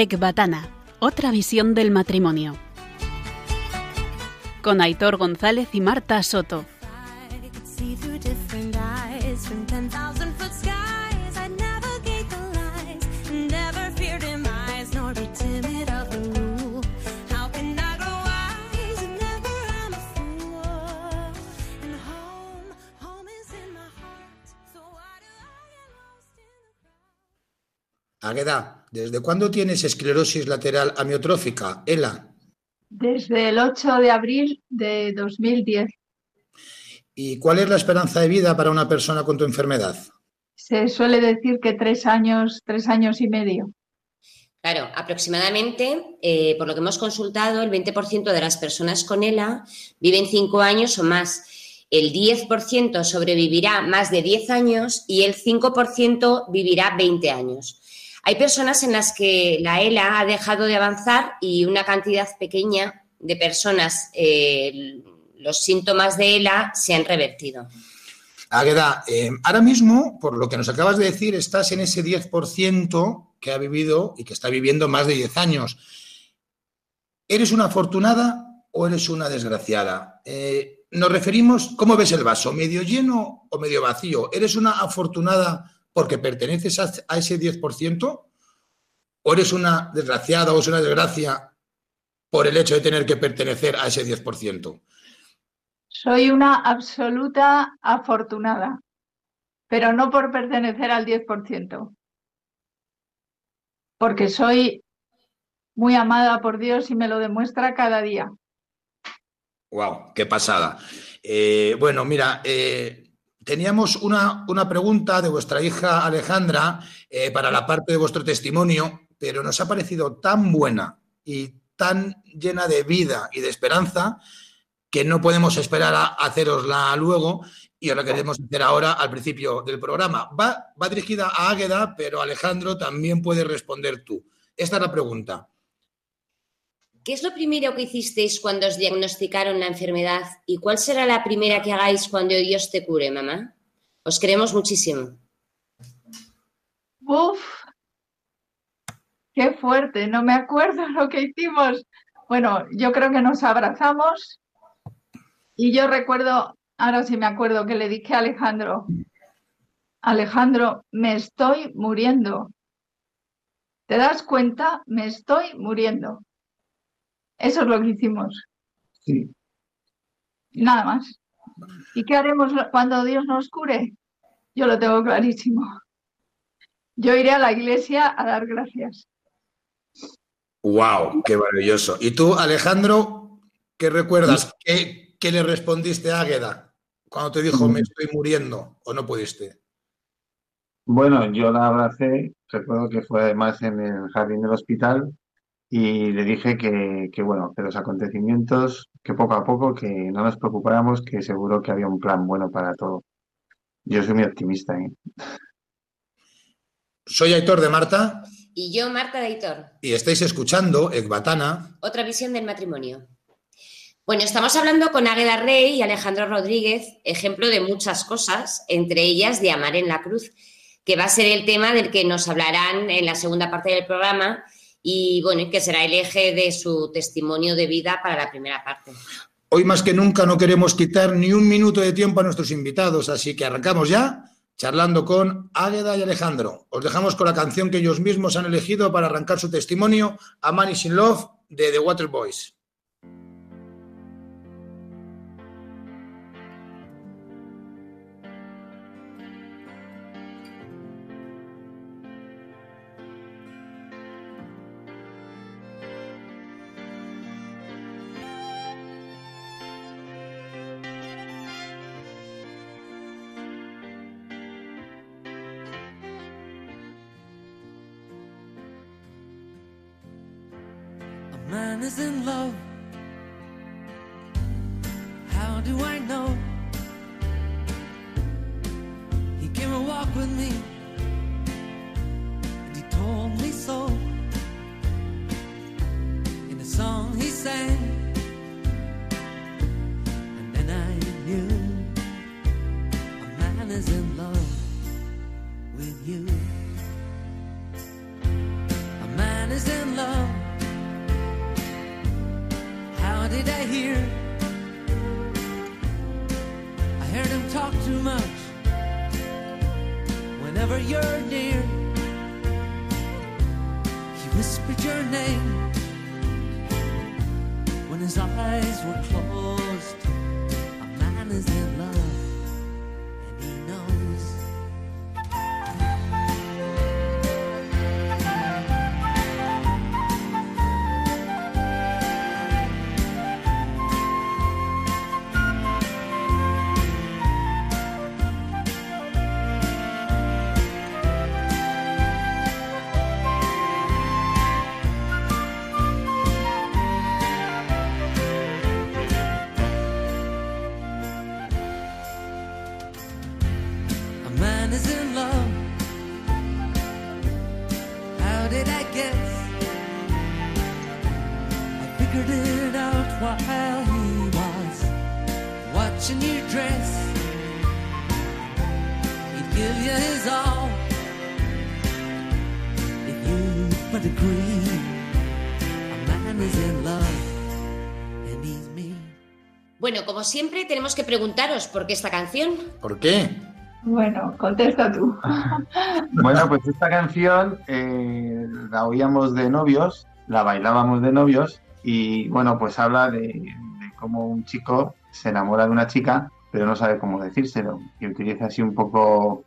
Ecbatana, otra visión del matrimonio. Con Aitor González y Marta Soto. Agueda, ¿desde cuándo tienes esclerosis lateral amiotrófica, Ela? Desde el 8 de abril de 2010. ¿Y cuál es la esperanza de vida para una persona con tu enfermedad? Se suele decir que tres años, tres años y medio. Claro, aproximadamente, eh, por lo que hemos consultado, el 20% de las personas con ELA viven cinco años o más. El 10% sobrevivirá más de 10 años y el 5% vivirá 20 años. Hay personas en las que la ELA ha dejado de avanzar y una cantidad pequeña de personas, eh, los síntomas de ELA se han revertido. Águeda, eh, ahora mismo, por lo que nos acabas de decir, estás en ese 10% que ha vivido y que está viviendo más de 10 años. ¿Eres una afortunada o eres una desgraciada? Eh, nos referimos, ¿cómo ves el vaso? ¿Medio lleno o medio vacío? ¿Eres una afortunada porque perteneces a, ese 10%? ¿O eres una desgraciada o es una desgracia por el hecho de tener que pertenecer a ese 10%? Soy una absoluta afortunada, pero no por pertenecer al 10%, porque soy muy amada por Dios y me lo demuestra cada día. ¡Wow! ¡Qué pasada! Eh, bueno, mira, eh, teníamos una, una, pregunta de vuestra hija Alejandra eh, para la parte de vuestro testimonio, pero nos ha parecido tan buena y tan llena de vida y de esperanza que no podemos esperar a hacerosla luego y os la queremos hacer ahora al principio del programa. Va, va dirigida a Águeda, pero Alejandro también puede responder tú. Esta es la pregunta. ¿Qué es lo primero que hicisteis cuando os diagnosticaron la enfermedad y cuál será la primera que hagáis cuando Dios te cure, mamá? Os queremos muchísimo. Uf, qué fuerte, no me acuerdo lo que hicimos. Bueno, yo creo que nos abrazamos y yo recuerdo, ahora sí me acuerdo que le dije a Alejandro, Alejandro, me estoy muriendo. ¿Te das cuenta? Me estoy muriendo. Eso es lo que hicimos. Sí. Nada más. ¿Y qué haremos cuando Dios nos cure? Yo lo tengo clarísimo. Yo iré a la iglesia a dar gracias. ¡Wow! ¡Qué maravilloso! ¿Y tú, Alejandro, qué recuerdas? ¿Qué, qué le respondiste a Águeda cuando te dijo me estoy muriendo o no pudiste? Bueno, yo la abracé, recuerdo que fue además en el jardín del hospital y le dije que, que, bueno, que los acontecimientos, que poco a poco, que no nos preocupáramos, que seguro que había un plan bueno para todo. Yo soy muy optimista. ¿eh? Soy Aitor de Marta. Y yo, Marta de Aitor. Y estáis escuchando Ecbatana. Otra visión del matrimonio. Bueno, estamos hablando con Águeda Rey y Alejandro Rodríguez, ejemplo de muchas cosas, entre ellas de Amar en la Cruz, que va a ser el tema del que nos hablarán en la segunda parte del programa y bueno, que será el eje de su testimonio de vida para la primera parte. Hoy más que nunca no queremos quitar ni un minuto de tiempo a nuestros invitados, así que arrancamos ya charlando con Águeda y Alejandro. Os dejamos con la canción que ellos mismos han elegido para arrancar su testimonio, A Man in Love, de The Water Boys. Man is in love. Bueno, como siempre, tenemos que preguntaros por qué esta canción. ¿Por qué? Bueno, contesta tú. Bueno, pues esta canción eh, la oíamos de novios, la bailábamos de novios y bueno, pues habla de, de cómo un chico se enamora de una chica pero no sabe cómo decírselo y utiliza así un poco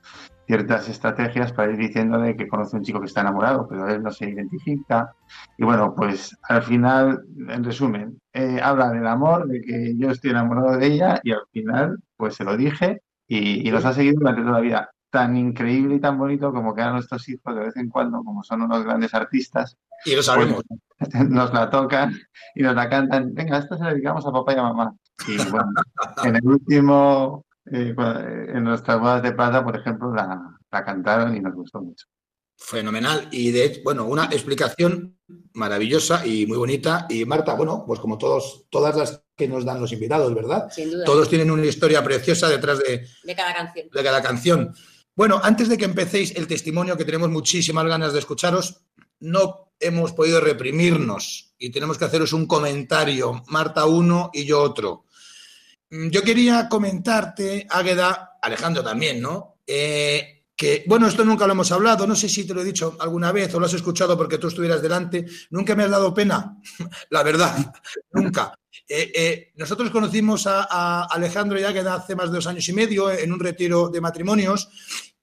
ciertas estrategias para ir diciéndole que conoce a un chico que está enamorado, pero él no se identifica. Y bueno, pues al final, en resumen, eh, habla del amor, de que yo estoy enamorado de ella y al final, pues se lo dije y, y los ha seguido durante toda la vida. Tan increíble y tan bonito como que a nuestros hijos de vez en cuando, como son unos grandes artistas, Y lo sabemos. pues, nos la tocan y nos la cantan. Venga, esta se la dedicamos a papá y a mamá. Y bueno, en el último, eh, en nuestras bodas de plata, por ejemplo, la, la cantaron y nos gustó mucho. Fenomenal. Y de hecho, bueno, una explicación maravillosa y muy bonita. Y Marta, bueno, pues como todos, todas las que nos dan los invitados, ¿verdad? Sin duda. Todos tienen una historia preciosa detrás de, De cada canción. de cada canción. Bueno, antes de que empecéis el testimonio, que tenemos muchísimas ganas de escucharos, no hemos podido reprimirnos y tenemos que haceros un comentario, Marta uno y yo otro. Mm, Yo quería comentarte, Águeda, Alejandro también, ¿no? Eh, que, bueno, esto nunca lo hemos hablado, no sé si te lo he dicho alguna vez o lo has escuchado porque tú estuvieras delante, nunca me has dado pena, la verdad, nunca. Eh, eh, nosotros conocimos a, a Alejandro y Águeda hace más de dos años y medio en un retiro de matrimonios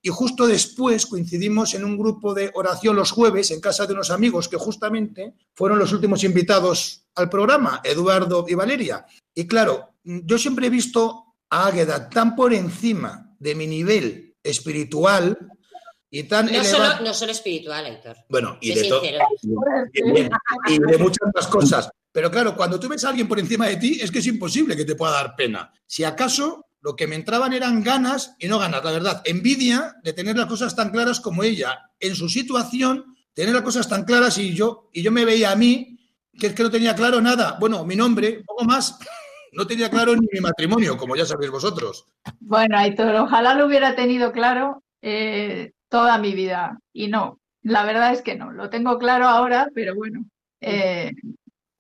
y justo después coincidimos en un grupo de oración los jueves en casa de unos amigos que justamente fueron los últimos invitados al programa, Eduardo y Valeria. Y claro, yo siempre he visto a Águeda tan por encima de mi nivel espiritual y tan No elevado. solo, no solo espiritual, Héctor. Bueno, y de y de muchas otras cosas. Pero claro, cuando tú ves a alguien por encima de ti, es que es imposible que te pueda dar pena. Si acaso lo que me entraban eran ganas y no ganas, la verdad, envidia de tener las cosas tan claras como ella. En su situación, tener las cosas tan claras y yo, y yo me veía a mí, que es que no tenía claro nada. Bueno, mi nombre, poco más, no tenía claro ni mi matrimonio, como ya sabéis vosotros. Bueno, Aitor, ojalá lo hubiera tenido claro eh, toda mi vida. Y no, la verdad es que no. Lo tengo claro ahora, pero bueno, eh,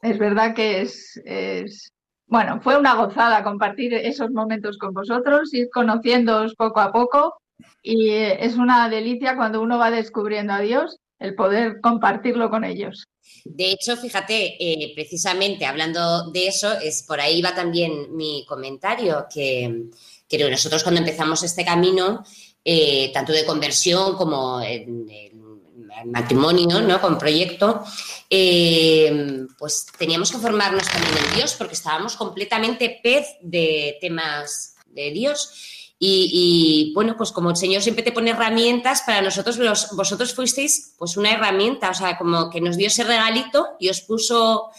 es verdad que es, es- bueno, fue una gozada compartir esos momentos con vosotros, ir conociéndoos poco a poco. Y eh, es una delicia cuando uno va descubriendo a Dios, el poder compartirlo con ellos. De hecho, fíjate, eh, precisamente hablando de eso, es por ahí va también mi comentario, que, que nosotros cuando empezamos este camino, eh, tanto de conversión como en, en matrimonio, ¿no? Con proyecto, eh, pues teníamos que formarnos también en Dios, porque estábamos completamente pez de temas de Dios. Y, y, bueno, pues como el Señor siempre te pone herramientas, para nosotros los- vosotros fuisteis pues una herramienta, o sea, como que nos dio ese regalito y os puso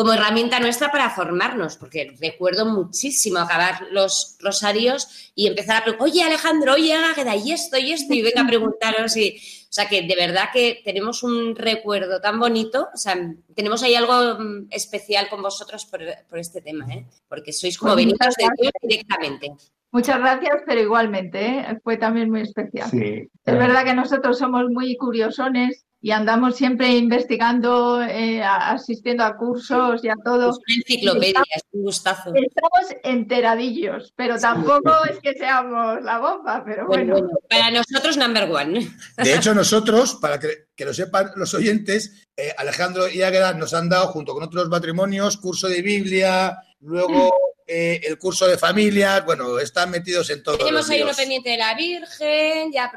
como herramienta nuestra para formarnos, porque recuerdo muchísimo acabar los rosarios y empezar a preguntar, oye Alejandro, oye Águeda, y esto, y esto, y venga a preguntaros. Y, o sea, que de verdad que tenemos un recuerdo tan bonito, o sea, tenemos ahí algo mm, especial con vosotros por, por este tema, ¿eh? porque sois como Pues venidos de Dios directamente. Muchas gracias, pero igualmente, ¿eh? fue también muy especial. Sí, Es verdad que nosotros somos muy curiosones y andamos siempre investigando, eh, asistiendo a cursos y a todo. Es una enciclopedia, es un gustazo. Estamos enteradillos, pero tampoco es que seamos la bomba, pero Bueno, bueno. bueno, para nosotros, number one. De hecho, nosotros, para que, que lo sepan los oyentes, eh, Alejandro y Águeda nos han dado, junto con otros matrimonios, curso de Biblia, luego eh, el curso de familias, bueno, están metidos en todo. Tenemos ahí uno pendiente de la Virgen, ya.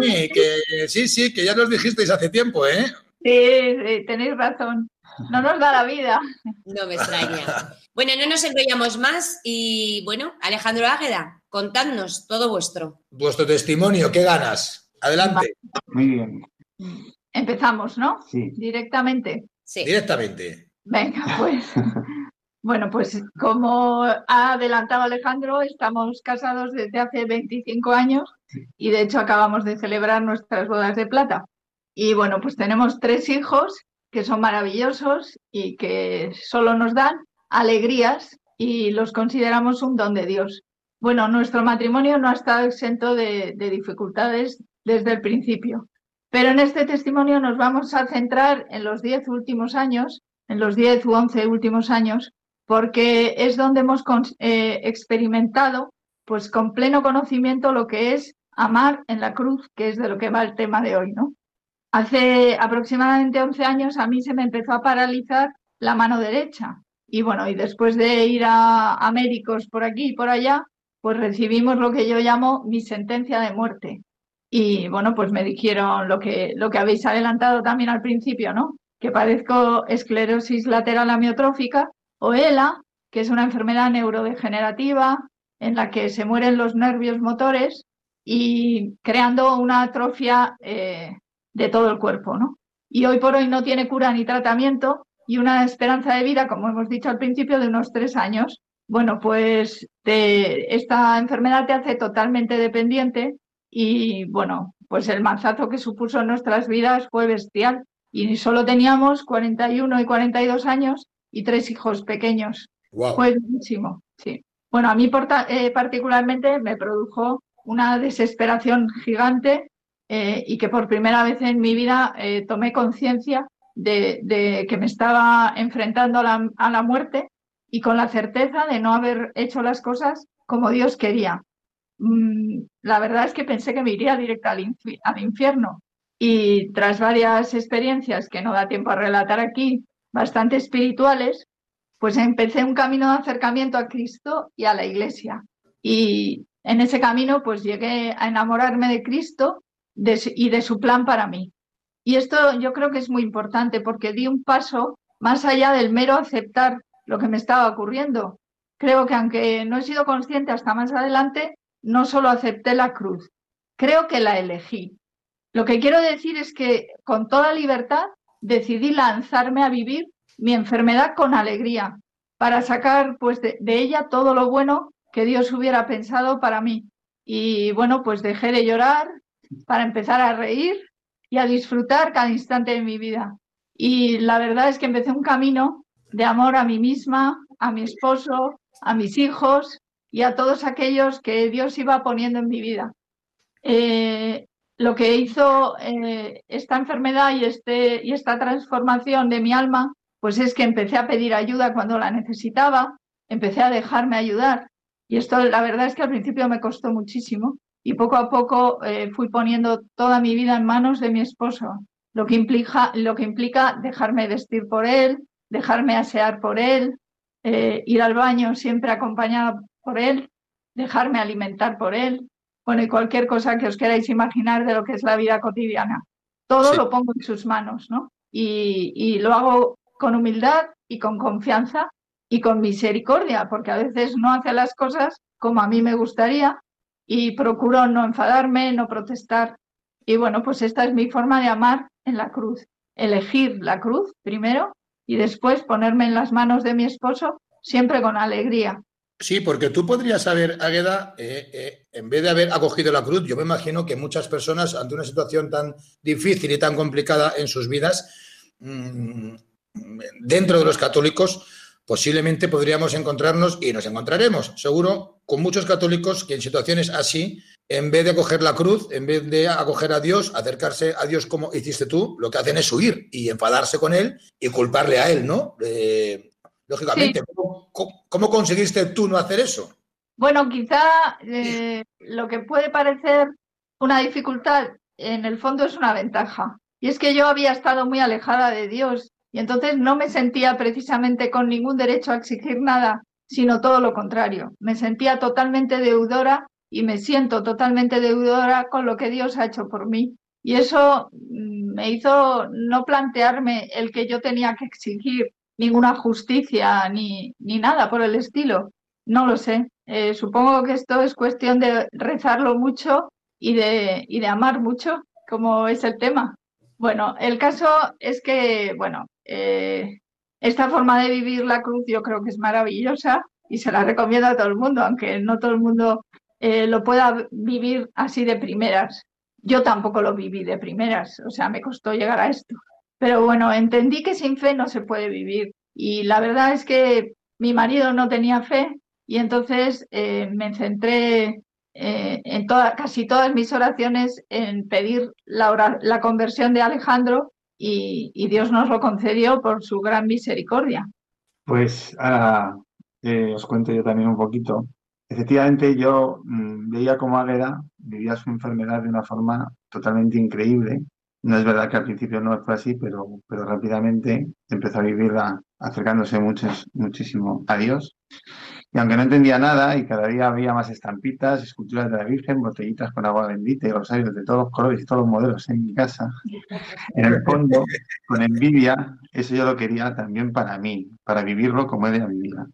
Sí, que, sí, sí, que ya nos dijisteis hace tiempo, ¿eh? Sí, sí, tenéis razón. No nos da la vida. No me extraña. Bueno, no nos enrollamos más y bueno, Alejandro Águeda, contadnos todo vuestro. Vuestro testimonio, ¿qué ganas? Adelante, Muy bien, Empezamos, ¿no? sí. Directamente. Sí. directamente. Venga, pues. Bueno, pues como ha adelantado Alejandro, estamos casados desde hace 25 años y de hecho acabamos de celebrar nuestras bodas de plata. Y bueno, pues tenemos tres hijos que son maravillosos y que solo nos dan alegrías y los consideramos un don de Dios. Bueno, nuestro matrimonio no ha estado exento de, de dificultades desde el principio, pero en este testimonio nos vamos a centrar en los diez últimos años, en los diez u once últimos años, porque es donde hemos eh, experimentado, pues con pleno conocimiento, lo que es amar en la cruz, que es de lo que va el tema de hoy, ¿no? Hace aproximadamente 11 años a mí se me empezó a paralizar la mano derecha. Y bueno, y después de ir a, a médicos por aquí y por allá, pues recibimos lo que yo llamo mi sentencia de muerte. Y bueno, pues me dijeron lo que, lo que habéis adelantado también al principio, ¿no? Que padezco esclerosis lateral amiotrófica o ELA, que es una enfermedad neurodegenerativa en la que se mueren los nervios motores y creando una atrofia eh, de todo el cuerpo, ¿no? Y hoy por hoy no tiene cura ni tratamiento y una esperanza de vida, como hemos dicho al principio, de unos tres años. Bueno, pues esta enfermedad te hace totalmente dependiente y bueno, pues el mazazo que supuso en nuestras vidas fue bestial. Y solo teníamos 41 y 42 años y tres hijos pequeños. Wow. Fue muchísimo, sí. Bueno, a mí eh, particularmente me produjo una desesperación gigante eh, y que por primera vez en mi vida eh, tomé conciencia de, de que me estaba enfrentando a la, a la muerte y con la certeza de no haber hecho las cosas como Dios quería. Mm, la verdad es que pensé que me iría directo al, infi- al infierno y tras varias experiencias que no da tiempo a relatar aquí, bastante espirituales, pues empecé un camino de acercamiento a Cristo y a la Iglesia. Y en ese camino pues llegué a enamorarme de Cristo y de su plan para mí. Y esto yo creo que es muy importante porque di un paso más allá del mero aceptar lo que me estaba ocurriendo. Creo que aunque no he sido consciente hasta más adelante, no solo acepté la cruz, creo que la elegí. Lo que quiero decir es que con toda libertad decidí lanzarme a vivir mi enfermedad con alegría, para sacar pues de, ella todo lo bueno que Dios hubiera pensado para mí. Y bueno, pues dejé de llorar para empezar a reír y a disfrutar cada instante de mi vida. Y la verdad es que empecé un camino de amor a mí misma, a mi esposo, a mis hijos y a todos aquellos que Dios iba poniendo en mi vida. Eh, lo que hizo eh, esta enfermedad y, este, y esta transformación de mi alma, pues es que empecé a pedir ayuda cuando la necesitaba, empecé a dejarme ayudar. Y esto la verdad es que al principio me costó muchísimo y poco a poco eh, fui poniendo toda mi vida en manos de mi esposo, lo que implica, lo que implica dejarme vestir por él, dejarme asear por él, eh, ir al baño siempre acompañada por él, dejarme alimentar por él, bueno, y cualquier cosa que os queráis imaginar de lo que es la vida cotidiana. Todo Sí. lo pongo en sus manos, ¿no? Y, y lo hago con humildad y con confianza y con misericordia, porque a veces no hace las cosas como a mí me gustaría y procuro no enfadarme, no protestar. Y bueno, pues esta es mi forma de amar en la cruz. Elegir la cruz primero y después ponerme en las manos de mi esposo, siempre con alegría. Sí, porque tú podrías haber, Águeda, eh, eh, en vez de haber acogido la cruz, yo me imagino que muchas personas, ante una situación tan difícil y tan complicada en sus vidas, mm, dentro de los católicos, posiblemente podríamos encontrarnos y nos encontraremos, seguro, con muchos católicos que en situaciones así, en vez de acoger la cruz, en vez de acoger a Dios, acercarse a Dios como hiciste tú, lo que hacen es huir y enfadarse con Él y culparle a Él, ¿no? Eh, lógicamente, ¿cómo, cómo- cómo conseguiste tú no hacer eso? Bueno, quizá eh, lo que puede parecer una dificultad, en el fondo es una ventaja. Y es que yo había estado muy alejada de Dios y entonces no me sentía precisamente con ningún derecho a exigir nada, sino todo lo contrario. Me sentía totalmente deudora y me siento totalmente deudora con lo que Dios ha hecho por mí. Y eso mm, me hizo no plantearme el que yo tenía que exigir ninguna justicia ni, ni nada por el estilo. No lo sé. Eh, supongo que esto es cuestión de rezarlo mucho y de, y de amar mucho, como es el tema. Bueno, el caso es que, bueno, eh, esta forma de vivir la cruz yo creo que es maravillosa y se la recomiendo a todo el mundo, aunque no todo el mundo eh, lo pueda vivir así de primeras. Yo tampoco lo viví de primeras, o sea, me costó llegar a esto. Pero bueno, entendí que sin fe no se puede vivir. Y la verdad es que mi marido no tenía fe y entonces eh, me centré eh, en toda- casi todas mis oraciones en pedir la, la conversión de Alejandro y, y Dios nos lo concedió por su gran misericordia. Pues ahora eh, os cuento yo también un poquito. Efectivamente, yo mm, veía cómo Águeda vivía su enfermedad de una forma totalmente increíble. No es verdad que al principio no fue así, pero, pero rápidamente empezó a vivirla acercándose muchísimo a Dios. Y aunque no entendía nada y cada día había más estampitas, esculturas de la Virgen, botellitas con agua bendita y rosarios de todos los colores y todos los modelos en mi casa, en el fondo, con envidia, eso yo lo quería también para mí, para vivirlo como ella vivía.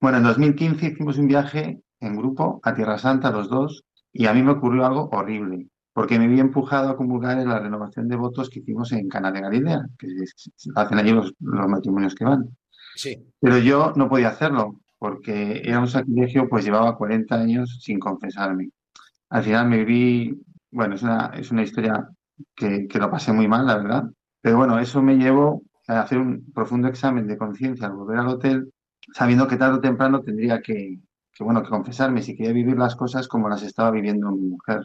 Bueno, en 2015 hicimos un viaje en grupo a Tierra Santa, los dos, y a mí me ocurrió algo horrible, porque me vi empujado a comulgar en la renovación de votos que hicimos en Cana de Galilea, que hacen allí los, los matrimonios que van. Sí. Pero yo no podía hacerlo porque era un sacrilegio, pues llevaba 40 años sin confesarme. Al final me vi, bueno, es una, es una historia que, que lo pasé muy mal, la verdad. Pero bueno, eso me llevó a hacer un profundo examen de conciencia al volver al hotel, sabiendo que tarde o temprano tendría que, que, bueno, que confesarme si quería vivir las cosas como las estaba viviendo mi mujer.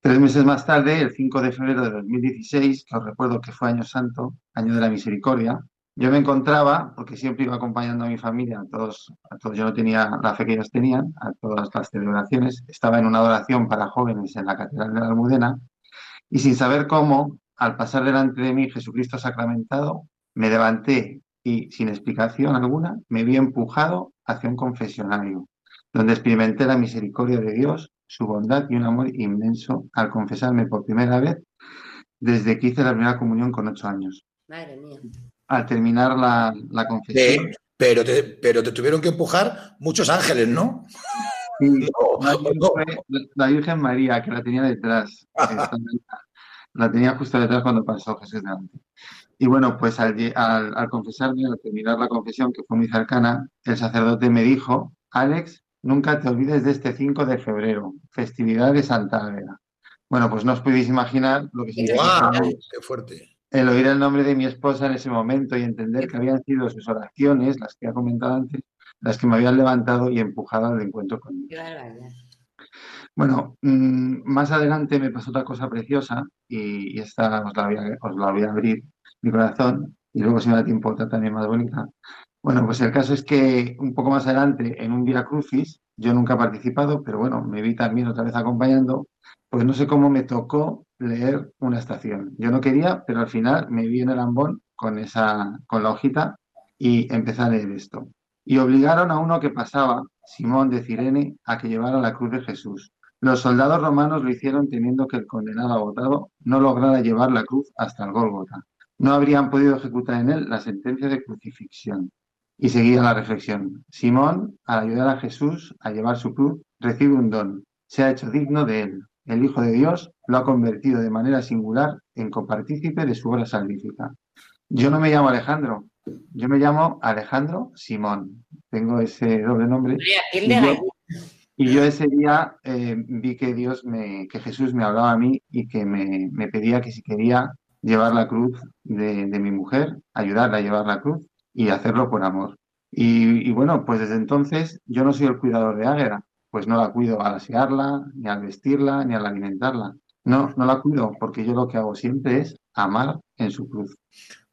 Tres meses más tarde, el 5 de febrero de 2016, que os recuerdo que fue Año Santo, Año de la Misericordia, yo me encontraba, porque siempre iba acompañando a mi familia, a todos, a todos, yo no tenía la fe que ellos tenían, a todas las celebraciones, estaba en una adoración para jóvenes en la Catedral de la Almudena, y sin saber cómo, al pasar delante de mí Jesucristo sacramentado, me levanté y, sin explicación alguna, me vi empujado hacia un confesionario, donde experimenté la misericordia de Dios, su bondad y un amor inmenso al confesarme por primera vez desde que hice la primera comunión con ocho años. Madre mía. Al terminar la, la confesión, Sí, pero, te, pero te tuvieron que empujar muchos ángeles, ¿no? sí, No, no. fue la Virgen María, que la tenía detrás. Estaba- La tenía justo detrás cuando pasó Jesús delante. Y bueno, pues al, al, al confesarme, al terminar la confesión, que fue muy cercana, el sacerdote me dijo, Alex, nunca te olvides de este 5 de febrero, festividad de Santa Águeda. Bueno, pues no os podéis imaginar lo que significa ¡Guau! ¡Qué fuerte! el oír el nombre de mi esposa en ese momento y entender que habían sido sus oraciones, las que he comentado antes, las que me habían levantado y empujado al encuentro con Dios. Qué barbaridad. Bueno, mm, más adelante me pasó otra cosa preciosa y, y esta os la, voy a, os la voy a abrir mi corazón y luego si me da tiempo otra también más bonita. Bueno, pues el caso es que un poco más adelante en un Via Crucis, yo nunca he participado, pero bueno, me vi también otra vez acompañando, pues no sé cómo me tocó leer una estación. Yo no quería, pero al final me vi en el ambón con esa, con la hojita y empecé a leer esto. Y obligaron a uno que pasaba, Simón de Cirene, a que llevara la cruz de Jesús. Los soldados romanos lo hicieron temiendo que el condenado agotado no lograra llevar la cruz hasta el Gólgota. No habrían podido ejecutar en él la sentencia de crucifixión. Y seguía la reflexión. Simón, al ayudar a Jesús a llevar su cruz, recibe un don. Se ha hecho digno de él. El Hijo de Dios lo ha convertido de manera singular en copartícipe de su obra salvífica. Yo no me llamo Alejandro, yo me llamo Alejandro Simón. Tengo ese doble nombre. Yo, y yo ese día eh, vi que Dios me, que Jesús me hablaba a mí y que me, me pedía que si quería llevar la cruz de, de mi mujer, ayudarla a llevar la cruz y hacerlo por amor. Y, y bueno, pues desde entonces yo no soy el cuidador de Águeda, pues no la cuido al asearla, ni al vestirla, ni al alimentarla. No, no la cuido porque yo lo que hago siempre es amar en su cruz.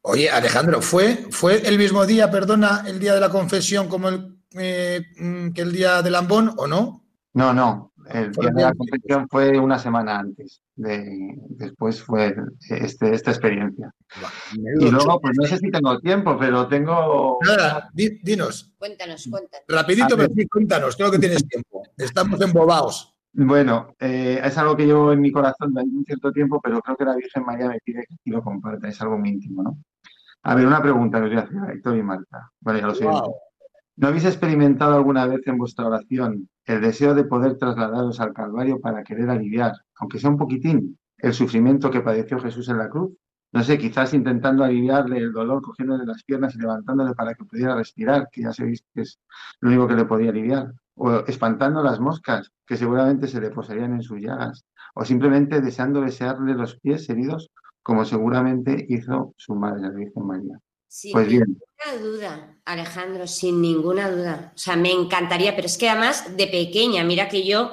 Oye, Alejandro, ¿fue, ¿fue el mismo día, perdona, el día de la confesión como el, eh, mm, que el día del Lambón o no? No, no, el día de la confesión fue una semana antes. De, después fue este, esta experiencia. Y luego, pues no sé si tengo tiempo, pero tengo... Nada, di- dinos, Cuéntanos, cuéntanos. rapidito, pero sí, cuéntanos, creo que tienes tiempo. Estamos embobados. Bueno, eh, es algo que llevo en mi corazón desde un cierto tiempo, pero creo que la Virgen María me pide que lo comparta, es algo muy íntimo, ¿no? A ver, una pregunta que os voy a hacer a Héctor y Marta. Bueno, ya lo sé. Wow. ¿No habéis experimentado alguna vez en vuestra oración el deseo de poder trasladaros al Calvario para querer aliviar, aunque sea un poquitín, el sufrimiento que padeció Jesús en la cruz? No sé, quizás intentando aliviarle el dolor, cogiéndole las piernas y levantándole para que pudiera respirar, que ya sabéis que es lo único que le podía aliviar. O espantando las moscas, que seguramente se le posarían en sus llagas. O simplemente deseando besearle los pies heridos, como seguramente hizo su madre, la Virgen María. Sin Pues bien, ninguna duda, Alejandro, sin ninguna duda. O sea, me encantaría, pero es que además de pequeña, mira que yo,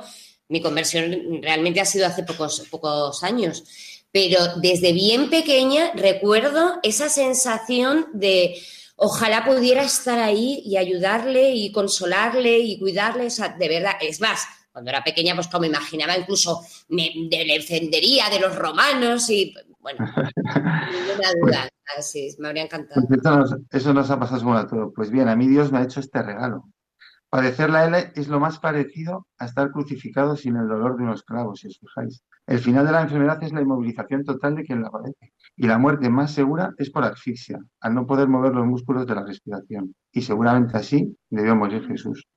mi conversión realmente ha sido hace pocos, pocos años, pero desde bien pequeña recuerdo esa sensación de ojalá pudiera estar ahí y ayudarle y consolarle y cuidarle, o sea, de verdad, es más. Cuando era pequeña, pues como imaginaba, incluso me, de- le defendería de los romanos y, bueno, ninguna duda. Ah, Sí, me habría encantado. Pues eso nos, eso nos ha pasado según a todo. Pues bien, a mí Dios me ha hecho este regalo. Padecer la L es lo más parecido a estar crucificado sin el dolor de unos clavos, si os fijáis. El final de la enfermedad es la inmovilización total de quien la padece. Y la muerte más segura es por asfixia, al no poder mover los músculos de la respiración. Y seguramente así debió morir Jesús.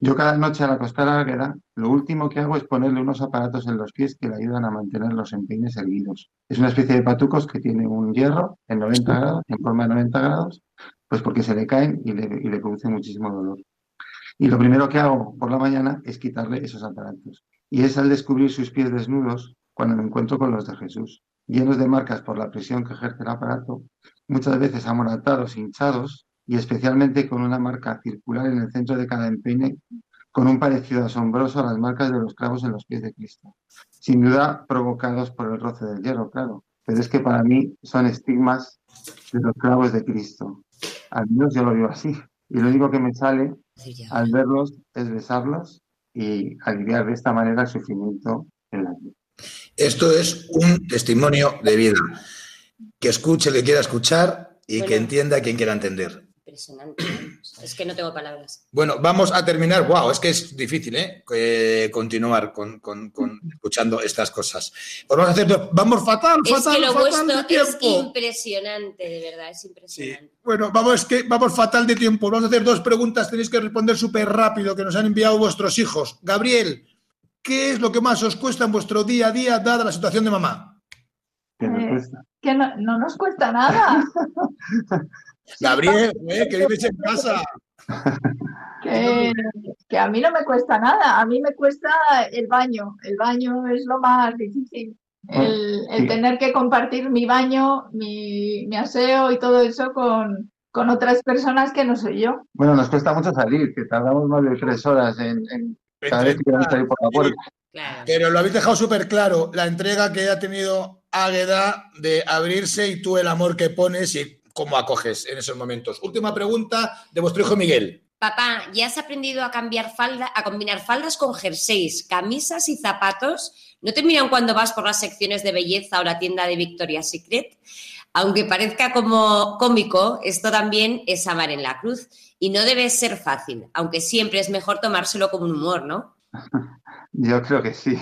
Yo cada noche al acostar a Águeda, lo último que hago es ponerle unos aparatos en los pies que le ayudan a mantener los empeines erguidos. Es una especie de patucos que tiene un hierro en 90 grados, en forma de 90 grados, pues porque se le caen y le, y le produce muchísimo dolor. Y lo primero que hago por la mañana es quitarle esos aparatos. Y es al descubrir sus pies desnudos cuando me encuentro con los de Jesús, llenos de marcas por la presión que ejerce el aparato, muchas veces amoratados, hinchados, y especialmente con una marca circular en el centro de cada empeine, con un parecido asombroso a las marcas de los clavos en los pies de Cristo. Sin duda provocados por el roce del hierro, claro, pero es que para mí son estigmas de los clavos de Cristo. Al menos yo lo vivo así. Y lo único que me sale al verlos es besarlos y aliviar de esta manera el sufrimiento en la vida. Esto es un testimonio de vida. Que escuche el que quiera escuchar y que entienda quien quiera entender. Impresionante. ¿eh? Es que no tengo palabras. Bueno, vamos a terminar. Wow, es que es difícil, ¿eh? Eh, continuar con, con- con escuchando estas cosas. Pues vamos a hacer. dos- Vamos fatal, Es fatal, que lo fatal de es tiempo. impresionante, de verdad, es Sí. impresionante. Bueno, vamos, es que vamos fatal de tiempo. Vamos a hacer dos preguntas. Tenéis que responder súper rápido que nos han enviado vuestros hijos. Gabriel, ¿qué es lo que más os cuesta en vuestro día a día dada la situación de mamá? Que nos Eh. Que no, no nos cuesta nada. Gabriel, eh, que vives en casa. Que, que a mí no me cuesta nada. A mí me cuesta el baño. El baño es lo más difícil. El, el Sí. tener que compartir mi baño, mi, mi aseo y todo eso con, con otras personas que no soy yo. Bueno, nos cuesta mucho salir, que tardamos más de tres horas en, en cada vez que queremos salir por la puerta. Claro. Pero lo habéis dejado súper claro, la entrega que ha tenido Águeda de abrirse y tú el amor que pones y cómo acoges en esos momentos. Última pregunta de vuestro hijo Miguel. Papá, ¿ya has aprendido a cambiar falda, a combinar faldas con jerseys, camisas y zapatos? ¿No te miran cuando vas por las secciones de belleza o la tienda de Victoria's Secret? Aunque parezca como cómico, esto también es amar en la cruz. Y no debe ser fácil, aunque siempre es mejor tomárselo como un humor, ¿no? Yo creo que sí.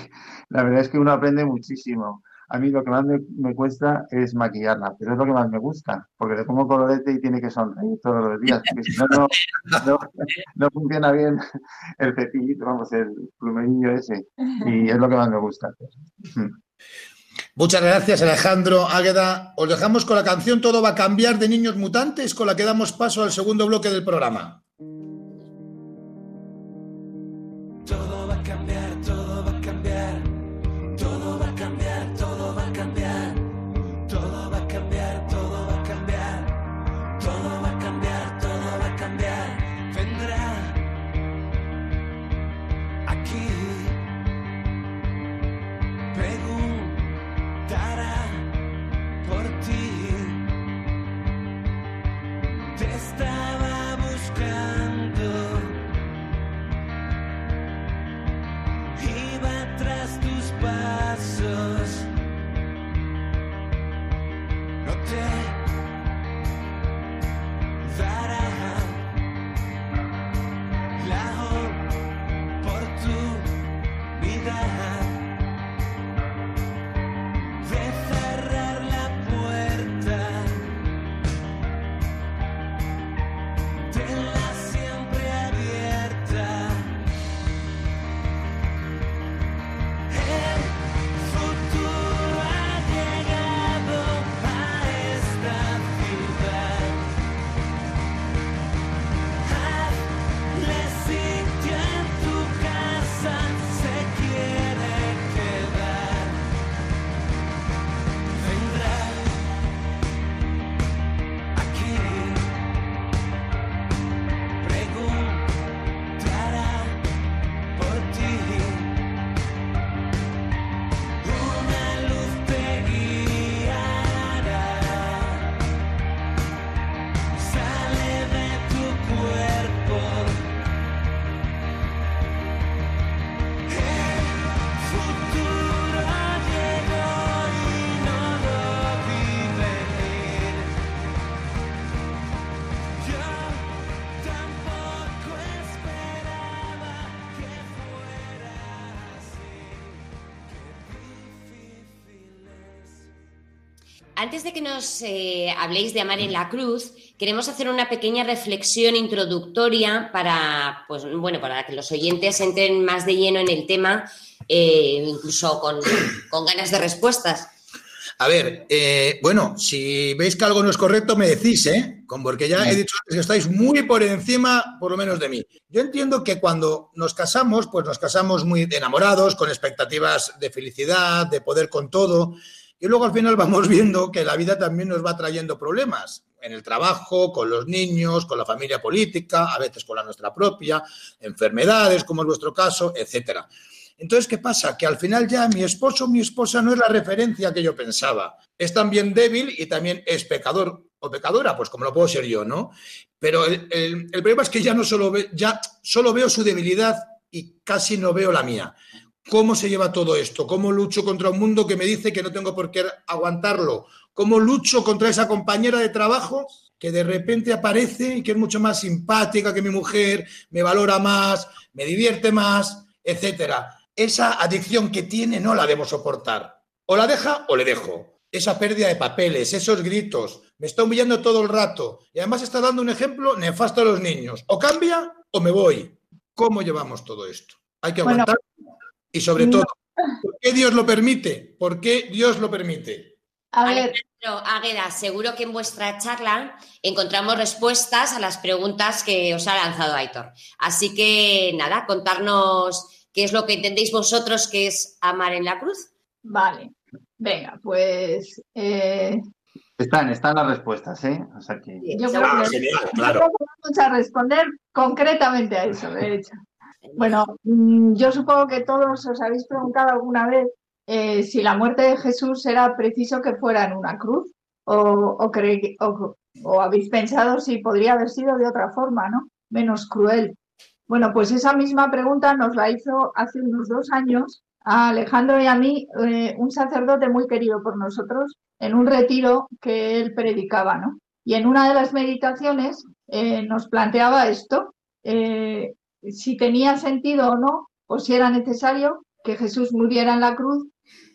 La verdad es que uno aprende muchísimo. A mí lo que más me, me cuesta es maquillarla, pero es lo que más me gusta, porque le pongo colorete y tiene que sonreír todos los días, porque si no, no, no, no funciona bien el cepillito, vamos, el plumerillo ese, y es lo que más me gusta. Muchas gracias, Alejandro Águeda. Os dejamos con la canción Todo va a cambiar de Niños Mutantes, con la que damos paso al segundo bloque del programa. Todo va a cambiar, Antes de que nos eh, habléis de amar en la cruz, queremos hacer una pequeña reflexión introductoria para, pues, bueno, para que los oyentes entren más de lleno en el tema, eh, incluso con, con ganas de respuestas. A ver, eh, bueno, si veis que algo no es correcto, me decís, ¿eh? Porque ya he dicho antes que estáis muy por encima, por lo menos de mí. Yo entiendo que cuando nos casamos, pues nos casamos muy enamorados, con expectativas de felicidad, de poder con todo, y luego al final vamos viendo que la vida también nos va trayendo problemas en el trabajo, con los niños, con la familia política, a veces con la nuestra propia, enfermedades, como es vuestro caso, etcétera. Entonces, ¿qué pasa? Que al final ya mi esposo o mi esposa no es la referencia que yo pensaba. Es también débil y también es pecador o pecadora, pues como lo puedo ser yo, ¿no? Pero el, problema es que ya no solo, ya solo veo su debilidad y casi no veo la mía. ¿Cómo se lleva todo esto? ¿Cómo lucho contra un mundo que me dice que no tengo por qué aguantarlo? ¿Cómo lucho contra esa compañera de trabajo que de repente aparece y que es mucho más simpática que mi mujer, me valora más, me divierte más, etcétera? Esa adicción que tiene no la debo soportar. O la deja o le dejo. Esa pérdida de papeles, esos gritos, me está humillando todo el rato y además está dando un ejemplo nefasto a los niños. O cambia o me voy. ¿Cómo llevamos todo esto? Hay que Bueno, aguantar y sobre no. todo, ¿por qué Dios lo permite? ¿Por qué Dios lo permite? A ver, Alejandro, Águeda, seguro que en vuestra charla encontramos respuestas a las preguntas que os ha lanzado Aitor. Así que nada, contarnos qué es lo que entendéis vosotros que es amar en la cruz. vale. Venga, pues eh, Están, están las respuestas, ¿eh? O sea que. yo creo Ah, que claro. creo que vamos a responder concretamente a eso, de hecho. Bueno, mm, yo supongo que todos os habéis preguntado alguna vez eh, si la muerte de Jesús era preciso que fuera en una cruz o, o, o- habéis pensado si podría haber sido de otra forma, ¿no? Menos cruel. Bueno, pues esa misma pregunta nos la hizo hace unos dos años a Alejandro y a mí eh, un sacerdote muy querido por nosotros en un retiro que él predicaba, ¿no? Y en una de las meditaciones eh, nos planteaba esto, si tenía sentido o no, o si era necesario que Jesús muriera en la cruz,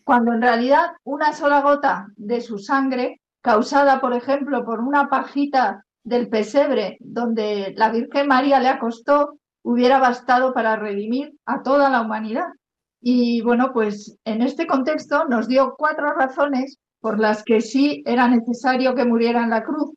cuando en realidad una sola gota de su sangre, causada, por ejemplo, por una pajita del pesebre donde la Virgen María le acostó, hubiera bastado para redimir a toda la humanidad. Y bueno, pues en este contexto nos dio cuatro razones por las que sí era necesario que muriera en la cruz.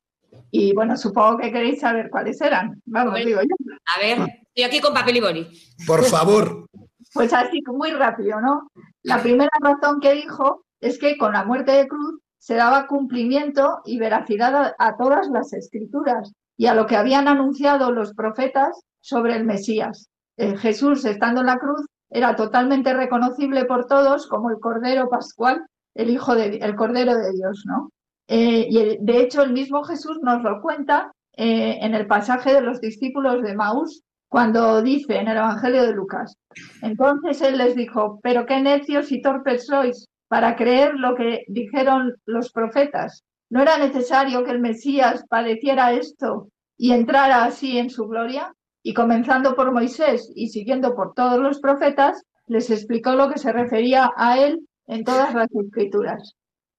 Y bueno, supongo que queréis saber cuáles eran. Vamos, Hombre. digo yo. A ver, estoy aquí con papel y boli. Por favor. Pues así, muy rápido, ¿no? La primera razón que dijo es que con la muerte de cruz se daba cumplimiento y veracidad a, a todas las escrituras y a lo que habían anunciado los profetas sobre el Mesías. Eh, Jesús, estando en la cruz, era totalmente reconocible por todos como el Cordero Pascual, el Hijo de el Cordero de Dios, ¿no? Eh, y de hecho el mismo Jesús nos lo cuenta eh, en el pasaje de los discípulos de Maús, cuando dice en el Evangelio de Lucas, entonces él les dijo, pero qué necios y torpes sois para creer lo que dijeron los profetas. ¿No era necesario que el Mesías padeciera esto y entrara así en su gloria? Y comenzando por Moisés y siguiendo por todos los profetas, les explicó lo que se refería a él en todas las escrituras.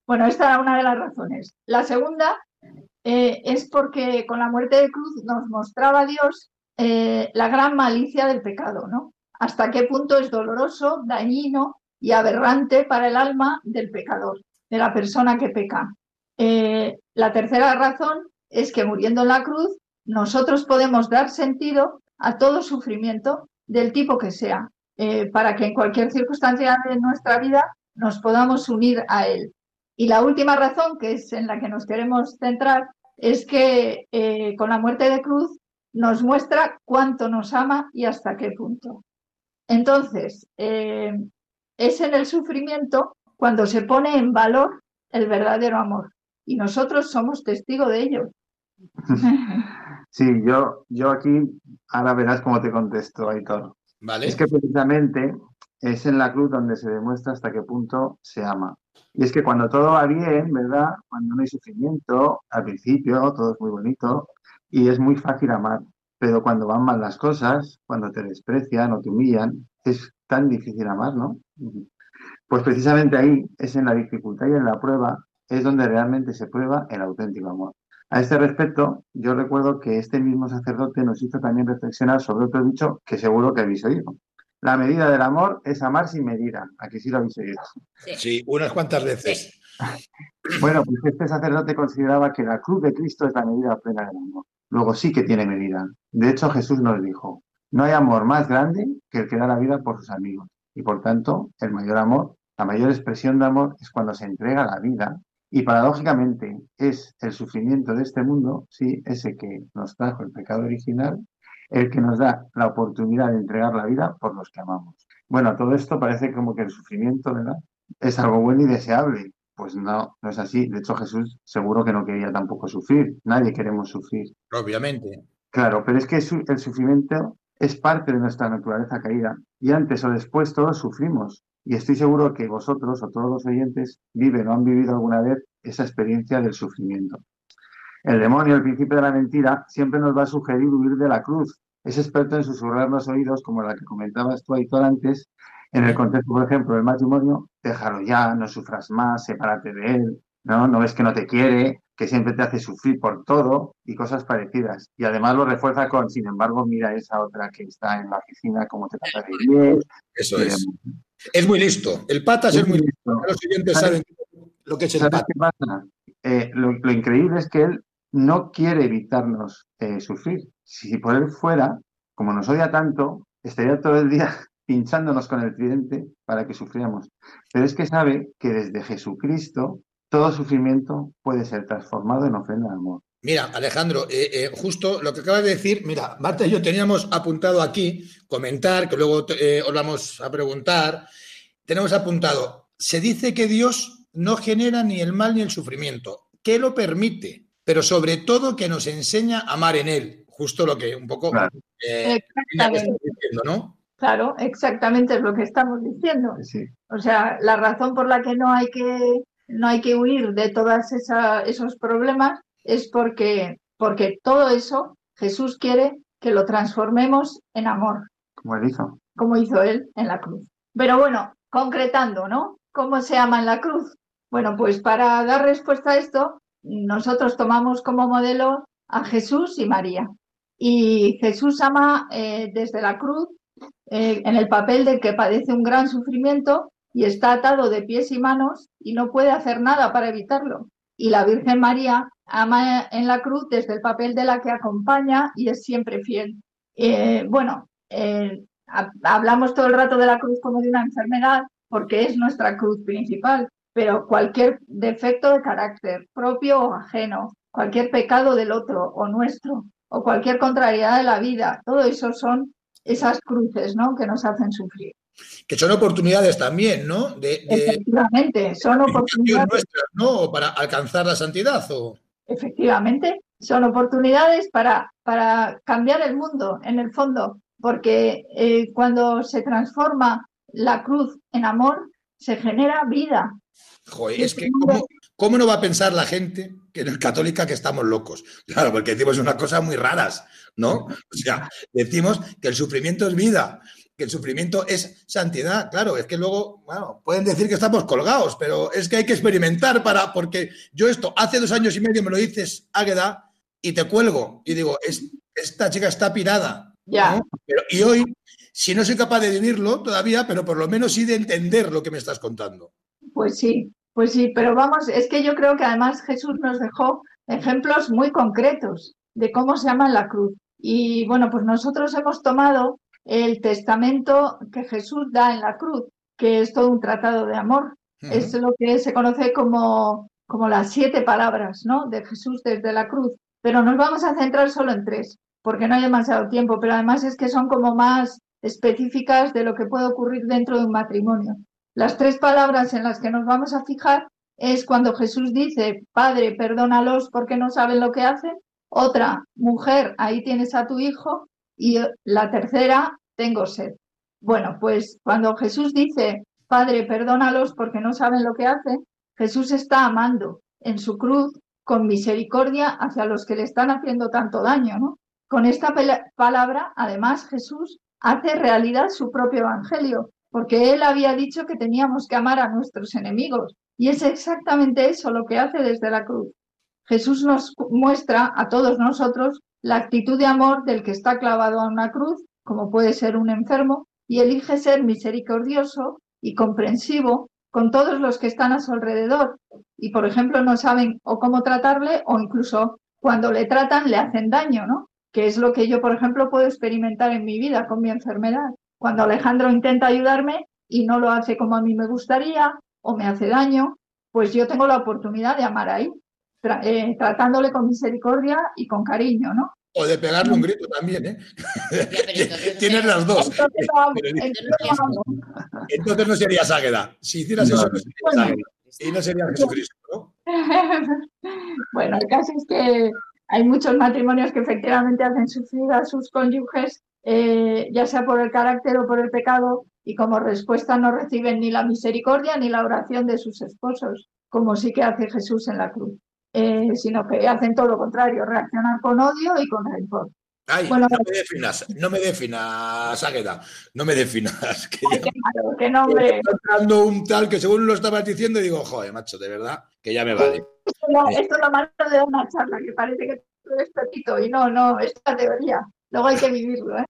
Bueno, esta era una de las razones. La segunda eh, es porque con la muerte de cruz nos mostraba Dios eh, la gran malicia del pecado, ¿no? Hasta qué punto es doloroso, dañino y aberrante para el alma del pecador, de la persona que peca. Eh, la tercera razón es que muriendo en la cruz nosotros podemos dar sentido a todo sufrimiento del tipo que sea, eh, para que en cualquier circunstancia de nuestra vida nos podamos unir a Él. Y la última razón, que es en la que nos queremos centrar, es que con la muerte de cruz nos muestra cuánto nos ama y hasta qué punto. Entonces, es en el sufrimiento cuando se pone en valor el verdadero amor. Y nosotros somos testigos de ello. Sí, yo, yo aquí, ahora verás cómo te contesto, Aitor. ¿Vale? Es que precisamente es en la cruz donde se demuestra hasta qué punto se ama. Y es que cuando todo va bien, ¿verdad? Cuando no hay sufrimiento, al principio todo es muy bonito y es muy fácil amar. Pero cuando van mal las cosas, cuando te desprecian o te humillan, es tan difícil amar, ¿no? Pues precisamente ahí es en la dificultad y en la prueba es donde realmente se prueba el auténtico amor. A este respecto, yo recuerdo que este mismo sacerdote nos hizo también reflexionar sobre otro dicho que seguro que habéis oído. La medida del amor es amar sin medida. Aquí sí lo habéis oído. Sí, unas cuantas veces. Bueno, pues este sacerdote consideraba que la cruz de Cristo es la medida plena del amor. Luego sí que tiene medida. De hecho, Jesús nos dijo, no hay amor más grande que el que da la vida por sus amigos. Y por tanto, el mayor amor, la mayor expresión de amor es cuando se entrega la vida. Y paradójicamente es el sufrimiento de este mundo, sí, ese que nos trajo el pecado original, el que nos da la oportunidad de entregar la vida por los que amamos. Bueno, todo esto parece como que el sufrimiento, ¿verdad? Es algo bueno y deseable. Pues no, no es así. De hecho, Jesús seguro que no quería tampoco sufrir. Nadie queremos sufrir. Obviamente. Claro, pero es que el sufrimiento es parte de nuestra naturaleza caída y antes o después todos sufrimos. Y estoy seguro que vosotros o todos los oyentes viven o han vivido alguna vez esa experiencia del sufrimiento. El demonio, el principio de la mentira, siempre nos va a sugerir huir de la cruz. Es experto en susurrar los oídos, como la que comentabas tú, Aitor, antes, en el contexto, por ejemplo, del matrimonio, déjalo ya, no sufras más, sepárate de él, ¿no? No ves que no te quiere, que siempre te hace sufrir por todo y cosas parecidas. Y además lo refuerza con, sin embargo, mira esa otra que está en la oficina, cómo te trata de bien. Eso es. Es muy listo. El patas es, muy listo. Los siguientes saben lo que es el ¿Sabes patas. qué pasa? Eh, lo, lo increíble es que él no quiere evitarnos eh, sufrir. Si por él fuera, como nos odia tanto, estaría todo el día pinchándonos con el tridente para que sufriéramos. Pero es que sabe que desde Jesucristo todo sufrimiento puede ser transformado en ofrenda de amor. Mira, Alejandro, eh, eh, justo lo que acabas de decir, mira, Marta y yo teníamos apuntado aquí, comentar, que luego eh, os vamos a preguntar, tenemos apuntado, se dice que Dios no genera ni el mal ni el sufrimiento, que lo permite, pero sobre todo que nos enseña a amar en Él, justo lo que un poco Claro. eh, Exactamente. diciendo, ¿no? Claro, exactamente es lo que estamos diciendo. Sí. O sea, la razón por la que no hay que, no hay que huir de todos esos problemas es porque, porque todo eso Jesús quiere que lo transformemos en amor, Como él hizo. como hizo Él en la cruz. Pero bueno, concretando, ¿no? ¿Cómo se ama en la cruz? Bueno, pues para dar respuesta a esto, nosotros tomamos como modelo a Jesús y María. Y Jesús ama eh, desde la cruz eh, en el papel de que padece un gran sufrimiento y está atado de pies y manos y no puede hacer nada para evitarlo. Y la Virgen María ama en la cruz desde el papel de la que acompaña y es siempre fiel. Eh, bueno, eh, ha- hablamos todo el rato de la cruz como de una enfermedad porque es nuestra cruz principal, pero cualquier defecto de carácter propio o ajeno, cualquier pecado del otro o nuestro, o cualquier contrariedad de la vida, todo eso son esas cruces, ¿no? Que nos hacen sufrir. Que son oportunidades también, ¿no? De, de Efectivamente, son de oportunidades. nuestras, ¿no? Para alcanzar la santidad. O... Efectivamente, son oportunidades para, para cambiar el mundo, en el fondo, porque eh, cuando se transforma la cruz en amor, se genera vida. Joder, es que ¿cómo, ¿cómo no va a pensar la gente que en el católica que estamos locos? Claro, porque decimos unas cosas muy raras, ¿no? O sea, decimos que el sufrimiento es vida, que el sufrimiento es santidad. Claro, es que luego, bueno, pueden decir que estamos colgados, pero es que hay que experimentar para, porque yo esto, hace dos años y medio me lo dices, Águeda, y te cuelgo y digo, es, esta chica está pirada. Ya. ¿no? Pero- y hoy, si no soy capaz de vivirlo todavía, pero por lo menos sí de entender lo que me estás contando. Pues sí, pues sí, pero vamos, es que yo creo que además Jesús nos dejó ejemplos muy concretos de cómo se llama la cruz. Y bueno, pues nosotros hemos tomado el testamento que Jesús da en la cruz, que es todo un tratado de amor. Es lo que se conoce como, como las siete palabras, ¿no? De Jesús desde la cruz. Pero nos vamos a centrar solo en tres, porque no hay demasiado tiempo, pero además es que son como más específicas de lo que puede ocurrir dentro de un matrimonio. Las tres palabras en las que nos vamos a fijar es cuando Jesús dice, Padre, perdónalos porque no saben lo que hacen. Otra, mujer, ahí tienes a tu hijo. Y la tercera, tengo sed. Bueno, pues cuando Jesús dice, Padre, perdónalos porque no saben lo que hacen, Jesús está amando en su cruz con misericordia hacia los que le están haciendo tanto daño, ¿no? Con esta palabra, además, Jesús hace realidad su propio evangelio, porque él había dicho que teníamos que amar a nuestros enemigos, y es exactamente eso lo que hace desde la cruz. Jesús nos muestra a todos nosotros la actitud de amor del que está clavado a una cruz, como puede ser un enfermo, y elige ser misericordioso y comprensivo con todos los que están a su alrededor. Y, por ejemplo, no saben o cómo tratarle o incluso cuando le tratan le hacen daño, ¿no? Que es lo que yo, por ejemplo, puedo experimentar en mi vida con mi enfermedad. Cuando Alejandro intenta ayudarme y no lo hace como a mí me gustaría o me hace daño, pues yo tengo la oportunidad de amar ahí, tra- eh, tratándole con misericordia y con cariño, ¿no? O de pegarle un grito también, ¿eh? entonces- Tienes las dos. Entonces entonces amo. Entonces no serías Águeda. Si hicieras eso, no serías Bueno. Águeda. Y no sería Jesucristo, ¿no? Bueno, el caso es que hay muchos matrimonios que efectivamente hacen sufrir a sus cónyuges, eh, ya sea por el carácter o por el pecado, y como respuesta no reciben ni la misericordia ni la oración de sus esposos, como sí que hace Jesús en la cruz, eh, sino que hacen todo lo contrario, reaccionar con odio y con rencor. Ay, Bueno, no me definas, no me definas, Águeda. No me definas. Que ya Qué malo, qué nombre. está entrando un tal que según lo estabas diciendo, digo, joder, macho, de verdad, que ya me vale. Esto no- esto es lo malo de una charla, que parece que todo es pepito, y no, no, es la teoría. Luego hay que vivirlo, ¿eh?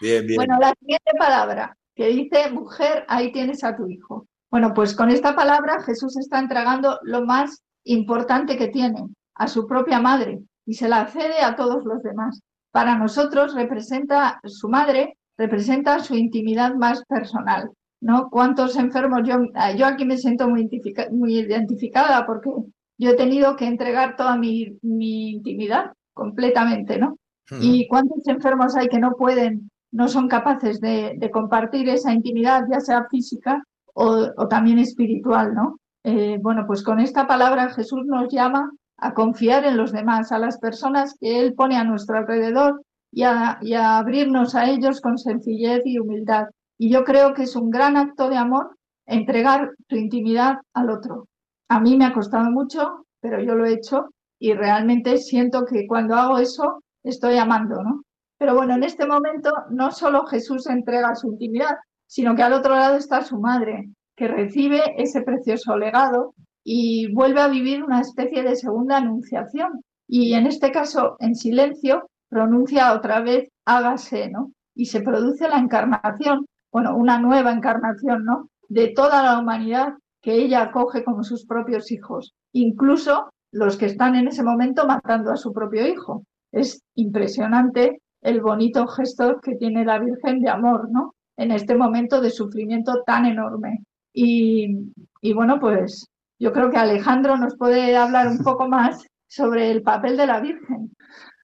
Bien, bien. Bueno, la siguiente palabra que dice, mujer, ahí tienes a tu hijo. Bueno, pues con esta palabra Jesús está entregando lo más importante que tiene, a su propia madre, y se la cede a todos los demás. Para nosotros representa, su madre representa su intimidad más personal, ¿no? ¿Cuántos enfermos? Yo, yo aquí me siento muy, muy identificada porque yo he tenido que entregar toda mi, mi intimidad completamente, ¿no? Ujú. ¿Y cuántos enfermos hay que no pueden, no son capaces de, compartir esa intimidad, ya sea física o, también espiritual, ¿no? Eh, bueno, pues con esta palabra Jesús nos llama a confiar en los demás, a las personas que Él pone a nuestro alrededor y a abrirnos a ellos con sencillez y humildad. Y yo creo que es un gran acto de amor entregar tu intimidad al otro. A mí me ha costado mucho, pero yo lo he hecho y realmente siento que cuando hago eso estoy amando, ¿no? Pero bueno, en este momento no solo Jesús entrega su intimidad, sino que al otro lado está su madre, que recibe ese precioso legado y vuelve a vivir una especie de segunda anunciación. Y en este caso, en silencio, pronuncia otra vez hágase, ¿no? Y se produce la encarnación, bueno, una nueva encarnación, ¿no? De toda la humanidad que ella acoge como sus propios hijos, incluso los que están en ese momento matando a su propio hijo. Es impresionante el bonito gesto que tiene la Virgen de amor, ¿no? En este momento de sufrimiento tan enorme. Y, bueno, pues yo creo que Alejandro nos puede hablar un poco más sobre el papel de la Virgen.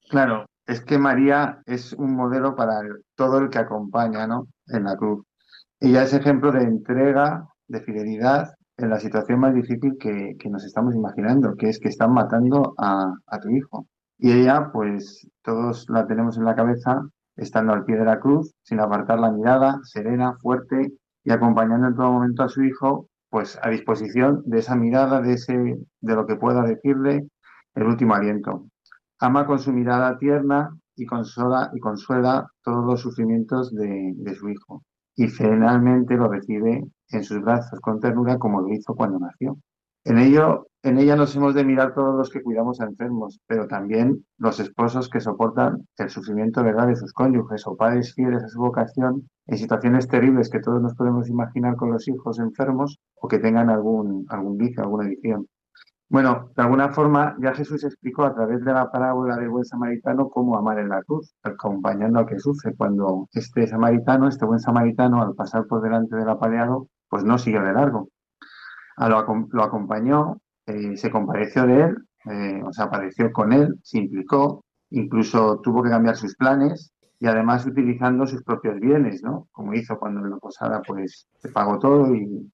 Claro, es que María es un modelo para todo el que acompaña, ¿no? En la cruz. Ella es ejemplo de entrega, de fidelidad en la situación más difícil que, que nos estamos imaginando, que es que están matando a, a tu hijo. Y ella, pues todos la tenemos en la cabeza, estando al pie de la cruz, sin apartar la mirada, serena, fuerte y acompañando en todo momento a su hijo, pues a disposición de esa mirada, de ese, de lo que pueda decirle el último aliento. Ama con su mirada tierna y consola y consuela todos los sufrimientos de, de su hijo. Y finalmente lo recibe en sus brazos con ternura como lo hizo cuando nació. En ello, en ella nos hemos de mirar todos los que cuidamos a enfermos, pero también los esposos que soportan el sufrimiento verdad de sus cónyuges o padres fieles a su vocación en situaciones terribles que todos nos podemos imaginar con los hijos enfermos o que tengan algún, algún vicio, alguna adicción. Bueno, de alguna forma ya Jesús explicó a través de la parábola del buen samaritano cómo amar en la cruz, acompañando a que sufre cuando este samaritano, este buen samaritano, al pasar por delante del apaleado, pues no siguió de largo. A lo, acom- lo acompañó, eh, se compadeció de él, eh, o sea, apareció con él, se implicó, incluso tuvo que cambiar sus planes y además utilizando sus propios bienes, ¿no? Como hizo cuando en la posada, pues se pagó todo y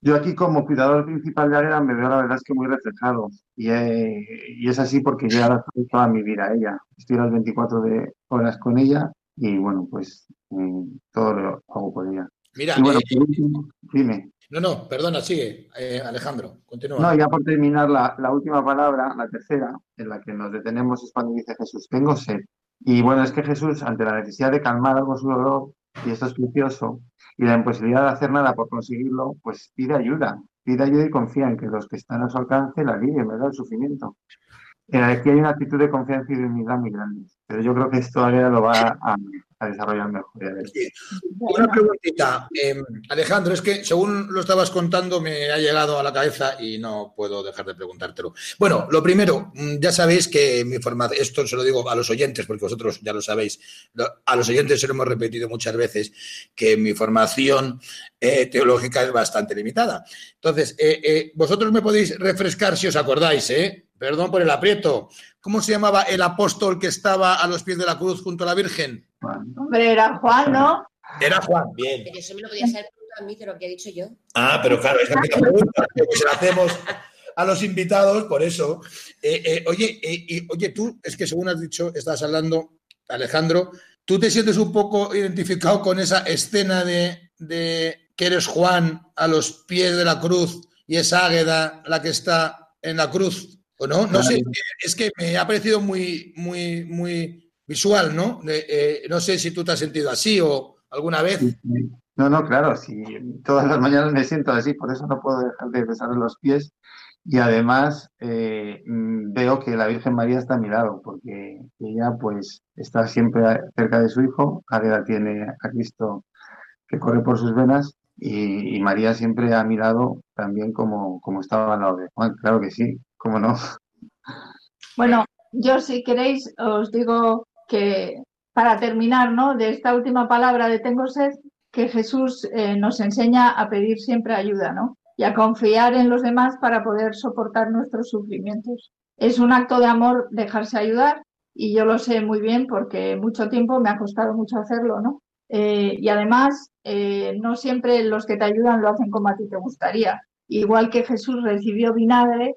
yo aquí como cuidador principal de Águeda me veo la verdad es que muy reflejado y, es así porque yo ahora estoy toda mi vida a ella. Estoy las 24 de horas con ella y bueno, pues eh, todo lo hago por ella. Mira, Y bueno, eh, por último, dime. no, no, perdona, sigue, eh, Alejandro, continúa. No, ya por terminar, la, la última palabra, la tercera, en la que nos detenemos es cuando dice Jesús, tengo sed. Y bueno, es que Jesús, ante la necesidad de calmar algo su dolor, y esto es precioso, y la imposibilidad de hacer nada por conseguirlo, pues pide ayuda, pide ayuda y confía en que los que están a su alcance la alivien, ¿verdad? El sufrimiento. Eh, aquí hay una actitud de confianza y de humildad muy grande, pero yo creo que esto Águeda lo va a, a desarrollar mejor. Una preguntita, eh, Alejandro, es que según lo estabas contando me ha llegado a la cabeza y no puedo dejar de preguntártelo. Bueno, lo primero, mm, ya sabéis que mi formación, esto se lo digo a los oyentes porque vosotros ya lo sabéis, a los oyentes se lo hemos repetido muchas veces, que mi formación eh, teológica es bastante limitada. Entonces, eh, eh, vosotros me podéis refrescar si os acordáis, ¿eh? Perdón por el aprieto. ¿Cómo se llamaba el apóstol que estaba a los pies de la cruz junto a la Virgen? Hombre, era Juan, ¿no? Era Juan, bien. Pero eso me lo haber preguntado a mí de lo que he dicho yo. Ah, pero claro, es la misma pregunta que se la hacemos a los invitados, por eso. Eh, eh, oye, eh, y- oye, tú, es que según has dicho, estás hablando, Alejandro, ¿tú te sientes un poco identificado con esa escena de, de que eres Juan a los pies de la cruz y es Águeda la que está en la cruz? ¿O no? No sé, es que me ha parecido muy, muy, muy visual, ¿no? Eh, no sé si tú te has sentido así o alguna vez. No, no, claro, sí, todas las mañanas me siento así, por eso no puedo dejar de besar los pies. Y además eh, mm, veo que la Virgen María está a mi lado, porque ella pues está siempre cerca de su hijo, Águeda tiene a Cristo que corre por sus venas, y, y María siempre a mi lado también como, como estaba al lado de Juan, claro que sí, cómo no. Bueno, yo si queréis os digo que para terminar, ¿no? De esta última palabra de tengo sed, que Jesús eh, nos enseña a pedir siempre ayuda, ¿no? Y a confiar en los demás para poder soportar nuestros sufrimientos. Es un acto de amor dejarse ayudar y yo lo sé muy bien porque mucho tiempo me ha costado mucho hacerlo, ¿no? Eh, y además, eh, no siempre los que te ayudan lo hacen como a ti te gustaría. Igual que Jesús recibió vinagre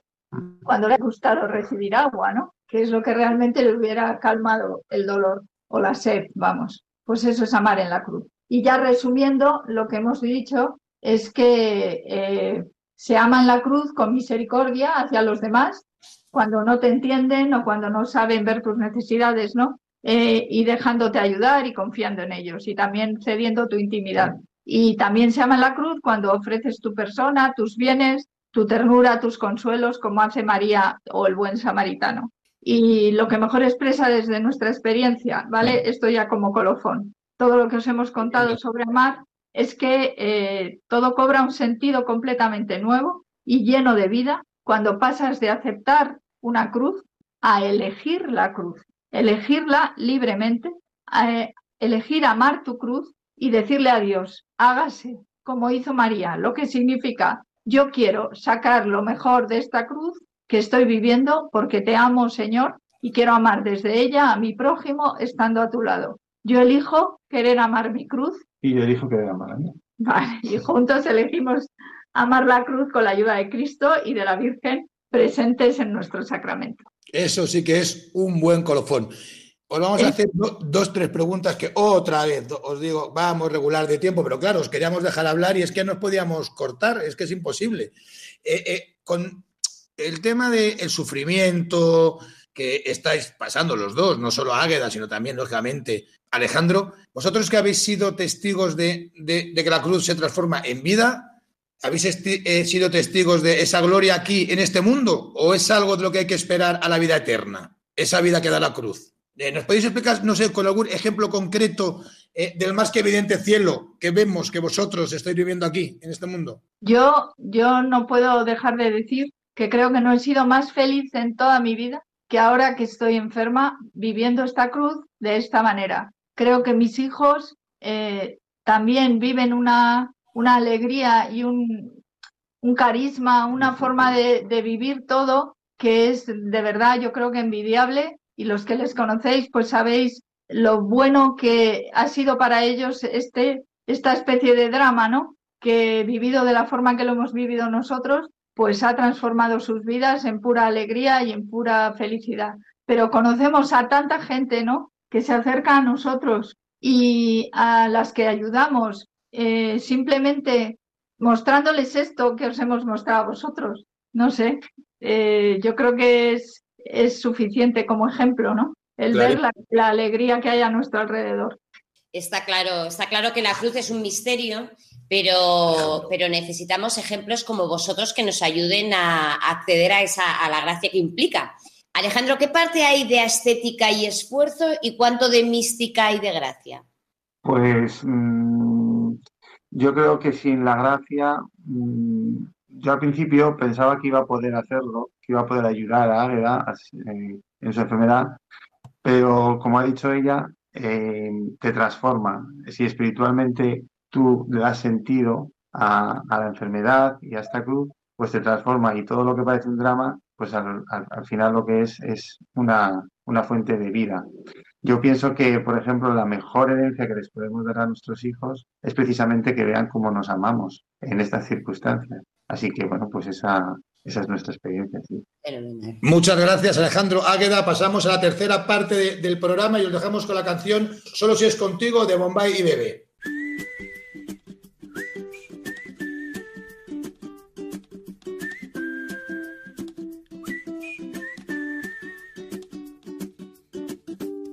cuando le ha gustado recibir agua, ¿no? Que es lo que realmente le hubiera calmado el dolor o la sed, vamos. Pues eso es amar en la cruz. Y ya resumiendo, lo que hemos dicho es que eh, se ama en la cruz con misericordia hacia los demás cuando no te entienden o cuando no saben ver tus necesidades, ¿no? Eh, y dejándote ayudar y confiando en ellos y también cediendo tu intimidad. Y también se ama en la cruz cuando ofreces tu persona, tus bienes, tu ternura, tus consuelos, como hace María o el buen samaritano. Y lo que mejor expresa desde nuestra experiencia, ¿vale? Esto ya como colofón. Todo lo que os hemos contado sobre amar es que eh, todo cobra un sentido completamente nuevo y lleno de vida cuando pasas de aceptar una cruz a elegir la cruz, elegirla libremente, a eh, elegir amar tu cruz y decirle a Dios, hágase como hizo María, lo que significa yo quiero sacar lo mejor de esta cruz que estoy viviendo porque te amo, Señor, y quiero amar desde ella a mi prójimo estando a tu lado. Yo elijo querer amar mi cruz. Y yo elijo querer amar a mí. Vale, y juntos elegimos amar la cruz con la ayuda de Cristo y de la Virgen presentes en nuestro sacramento. Eso sí que es un buen colofón. Os vamos a hacer do- dos, tres preguntas que otra vez os digo, vamos regular de tiempo, pero claro, os queríamos dejar hablar y es que no os podíamos cortar, es que es imposible. Eh, eh, con el tema del sufrimiento que estáis pasando los dos, no solo Águeda, sino también, lógicamente, Alejandro, vosotros que habéis sido testigos de, de- de que la cruz se transforma en vida, ¿habéis eh, sido testigos de esa gloria aquí en este mundo o es algo de lo que hay que esperar a la vida eterna? Esa vida que da la cruz. Eh, ¿Nos podéis explicar, no sé, con algún ejemplo concreto eh, del más que evidente cielo que vemos que vosotros estáis viviendo aquí, en este mundo? Yo, yo no puedo dejar de decir que creo que no he sido más feliz en toda mi vida que ahora que estoy enferma viviendo esta cruz de esta manera. Creo que mis hijos eh, también viven una, una alegría y un, un carisma, una forma de, de vivir todo que es de verdad yo creo que envidiable y los que les conocéis pues sabéis lo bueno que ha sido para ellos este, esta especie de drama, ¿no? que vivido de la forma que lo hemos vivido nosotros, pues ha transformado sus vidas en pura alegría y en pura felicidad. Pero conocemos a tanta gente, ¿no? Que se acerca a nosotros y a las que ayudamos eh, simplemente mostrándoles esto que os hemos mostrado a vosotros. No sé, eh, yo creo que es, es suficiente como ejemplo, ¿no? El Claro. ver la, la alegría que hay a nuestro alrededor. Está claro, está claro que la cruz es un misterio, pero, pero necesitamos ejemplos como vosotros que nos ayuden a acceder a, esa, a la gracia que implica. Alejandro, ¿qué parte hay de estética y esfuerzo y cuánto de mística y de gracia? Pues mm, yo creo que sin la gracia, mm, yo al principio pensaba que iba a poder hacerlo, iba a poder ayudar a Águeda eh, en su enfermedad, pero como ha dicho ella, eh, te transforma. Si espiritualmente tú le das sentido a, la enfermedad y a esta cruz, pues te transforma y todo lo que parece un drama, pues al final lo que es es una, una fuente de vida. Yo pienso que, por ejemplo, la mejor herencia que les podemos dar a nuestros hijos es precisamente que vean cómo nos amamos en estas circunstancias. Así que, bueno, pues esa, esa es nuestra experiencia. sí. Muchas gracias, Alejandro Águeda. Pasamos a la tercera parte de- del programa y os dejamos con la canción Solo si es contigo de Bombay y Bebé.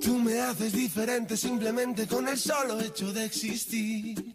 Tú me haces diferente simplemente con el solo hecho de existir.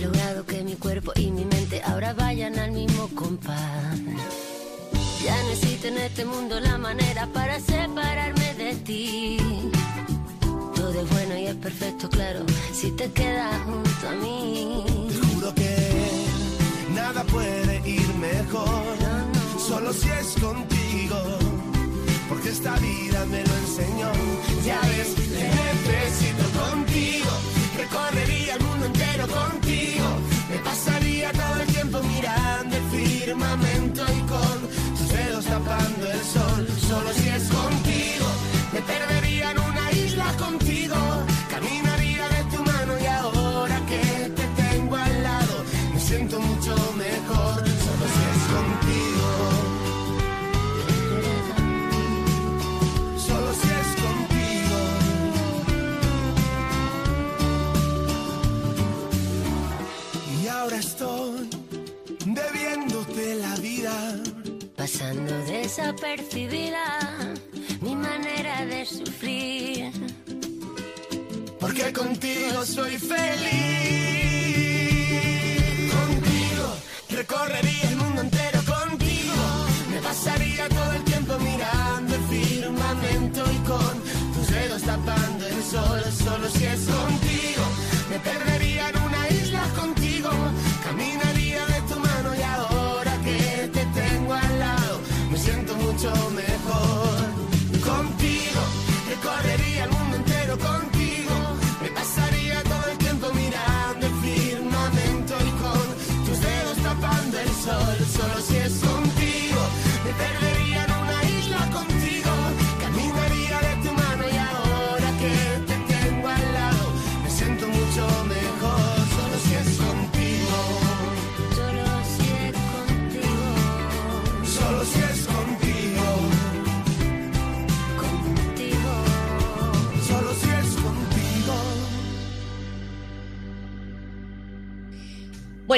Logrado que mi cuerpo y mi mente ahora vayan al mismo compás. Ya necesito en este mundo la manera para separarme de ti. Todo es bueno y es perfecto, claro, si te quedas junto a mí. Te juro que nada puede ir mejor, solo si es contigo, porque esta vida me lo enseñó. Ya ves, te necesito contigo, recorrería el mundo entero contigo, me pasaría todo el tiempo mirando el firmamento y con tus dedos tapando el sol, solo si es contigo, me perdería en una isla contigo,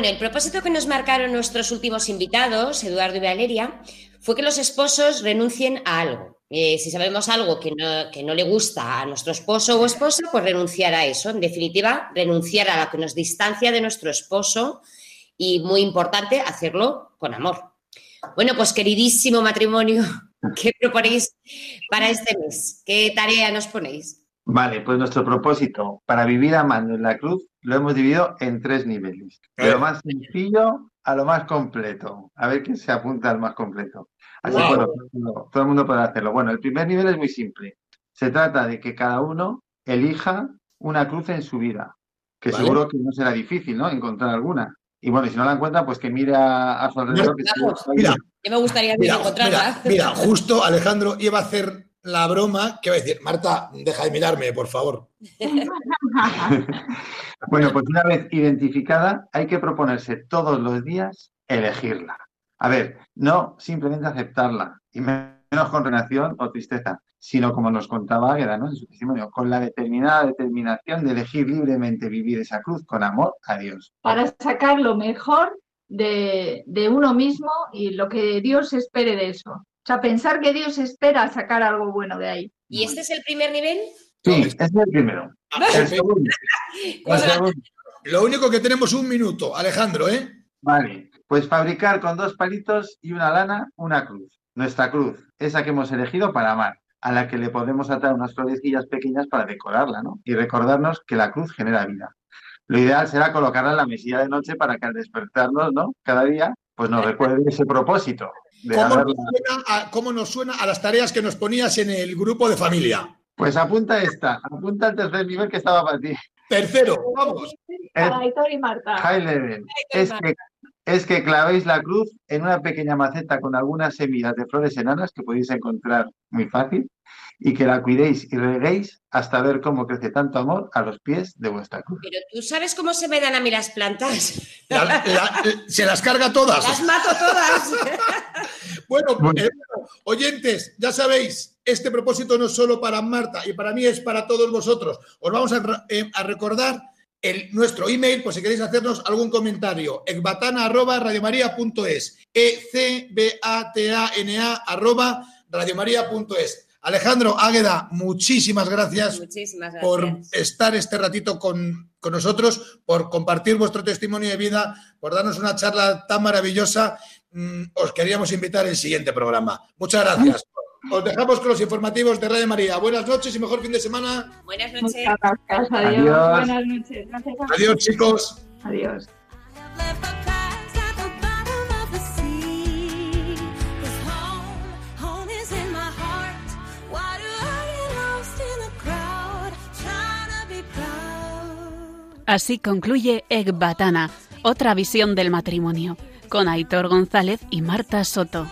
Bueno, el propósito que nos marcaron nuestros últimos invitados, Eduardo y Valeria, fue que los esposos renuncien a algo. Eh, si sabemos algo que no, que no le gusta a nuestro esposo o esposa, pues renunciar a eso. En definitiva, renunciar a lo que nos distancia de nuestro esposo y, muy importante, hacerlo con amor. Bueno, pues queridísimo matrimonio, ¿qué proponéis para este mes? ¿Qué tarea nos ponéis? Vale, pues nuestro propósito para vivir amando en la cruz lo hemos dividido en tres niveles. De lo más sencillo a lo más completo. A ver quién se apunta al más completo. Así Wow. bueno, todo el mundo- podrá hacerlo. Bueno, el primer nivel es muy simple. Se trata de que cada uno elija una cruz en su vida, que Vale. seguro que no será difícil, ¿no? Encontrar alguna. Y bueno, si no la encuentra, pues que mire a, a su alrededor. que que Mira, Yo me gustaría mira, encontrarla. mira, mira, justo Alejandro iba a hacer la broma que va a decir, Marta, deja de mirarme, por favor. Bueno, pues una vez identificada, hay que proponerse todos los días elegirla. A ver, no simplemente aceptarla, y menos con reacción o tristeza, sino como nos contaba Águeda, ¿no? En su testimonio, con la determinada determinación de elegir libremente vivir esa cruz con amor a Dios. Para sacar lo mejor de, de uno mismo y lo que Dios espere de eso. O sea, pensar que Dios espera sacar algo bueno de ahí. ¿Y este es el primer nivel? Sí, ese es el primero. El segundo. El segundo. Lo único que tenemos un minuto, Alejandro, ¿eh? Vale, pues fabricar con dos palitos y una lana una cruz. Nuestra cruz, esa que hemos elegido para amar, a la que le podemos atar unas florecillas pequeñas para decorarla, ¿no? Y recordarnos que la cruz genera vida. Lo ideal será colocarla en la mesilla de noche para que al despertarnos, ¿no? Cada día, pues nos recuerde ese propósito ¿Cómo nos, haberla. suena a, cómo nos suena a las tareas que nos ponías en el grupo de familia? Pues apunta esta, apunta el tercer nivel que estaba para ti. Tercero, vamos. Para Aitor y Marta. High level. Es que, es que clavéis la cruz en una pequeña maceta con algunas semillas de flores enanas que podéis encontrar muy fácil y que la cuidéis y reguéis hasta ver cómo crece tanto amor a los pies de vuestra cruz. Pero tú sabes cómo se me dan a mí las plantas. La- la- se las carga todas. Las mato todas. Bueno, Bueno. eh, bueno, oyentes, ya sabéis, este propósito no es solo para Marta y para mí es para todos vosotros. Os vamos a, eh, a recordar el, nuestro email, por si queréis hacernos algún comentario, ecbatana.radiomaria.es, e ecbatana arroba radiomaria.es. Alejandro Águeda, muchísimas gracias Muchísimas por gracias. estar este ratito con, con nosotros, por compartir vuestro testimonio de vida, por darnos una charla tan maravillosa. Mm, Os queríamos invitar al siguiente programa. Muchas gracias. Os dejamos con los informativos de Radio María. Buenas noches y mejor fin de semana. Buenas noches. Muchas gracias. Adiós. Adiós. Buenas noches. Gracias. Adiós, chicos. Adiós. Así concluye Ecbatana, otra visión del matrimonio, con Aitor González y Marta Soto.